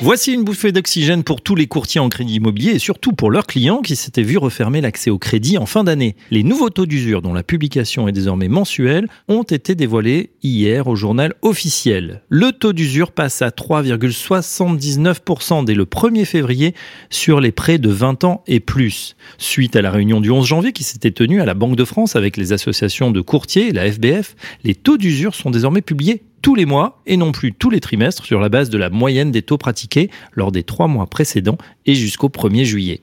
Voici une bouffée d'oxygène pour tous les courtiers en crédit immobilier et surtout pour leurs clients qui s'étaient vus refermer l'accès au crédit en fin d'année. Les nouveaux taux d'usure, dont la publication est désormais mensuelle, ont été dévoilés hier au journal officiel. Le taux d'usure passe à 3,79% dès le 1er février sur les prêts de 20 ans et plus. Suite à la réunion du 11 janvier qui s'était tenue à la Banque de France avec les associations de courtiers la FBF, les taux d'usure sont désormais publiés tous les mois et non plus tous les trimestres sur la base de la moyenne des taux pratiqués lors des trois mois précédents et jusqu'au 1er juillet.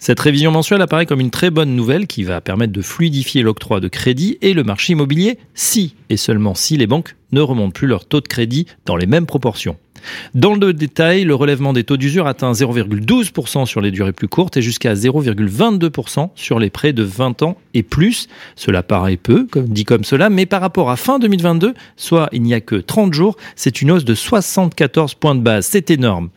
Cette révision mensuelle apparaît comme une très bonne nouvelle qui va permettre de fluidifier l'octroi de crédit et le marché immobilier si et seulement si les banques ne remontent plus leur taux de crédit dans les mêmes proportions. Dans le détail, le relèvement des taux d'usure atteint 0,12% sur les durées plus courtes et jusqu'à 0,22% sur les prêts de 20 ans et plus. Cela paraît peu, dit comme cela, mais par rapport à fin 2022, soit il n'y a que 30 jours, c'est une hausse de 74 points de base. C'est énorme.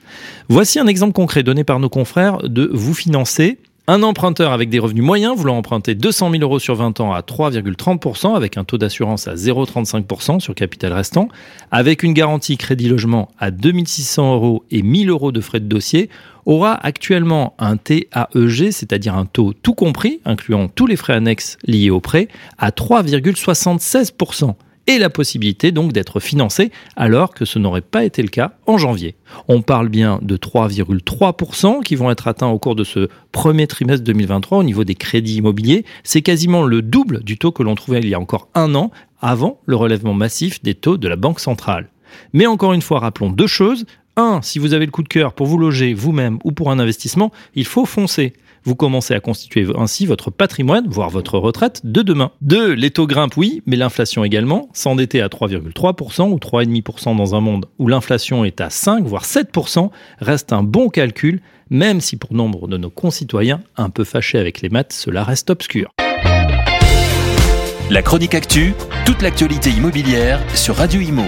Voici un exemple concret donné par nos confrères de Vous financer un emprunteur avec des revenus moyens voulant emprunter 200 000 euros sur 20 ans à 3,30% avec un taux d'assurance à 0,35% sur capital restant, avec une garantie crédit logement à 2600 euros et 1000 euros de frais de dossier, aura actuellement un TAEG, c'est-à-dire un taux tout compris, incluant tous les frais annexes liés au prêt, à 3,76% et la possibilité donc d'être financé alors que ce n'aurait pas été le cas en janvier. On parle bien de 3,3% qui vont être atteints au cours de ce premier trimestre 2023 au niveau des crédits immobiliers. C'est quasiment le double du taux que l'on trouvait il y a encore un an avant le relèvement massif des taux de la Banque centrale. Mais encore une fois, rappelons deux choses. Un, si vous avez le coup de cœur pour vous loger vous-même ou pour un investissement, il faut foncer vous commencez à constituer ainsi votre patrimoine, voire votre retraite de demain. 2. Les taux grimpent, oui, mais l'inflation également. S'endetter à 3,3% ou 3,5% dans un monde où l'inflation est à 5, voire 7%, reste un bon calcul, même si pour nombre de nos concitoyens, un peu fâchés avec les maths, cela reste obscur. La chronique actu, toute l'actualité immobilière sur Radio Imo.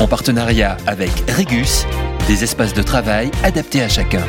En partenariat avec Regus, des espaces de travail adaptés à chacun.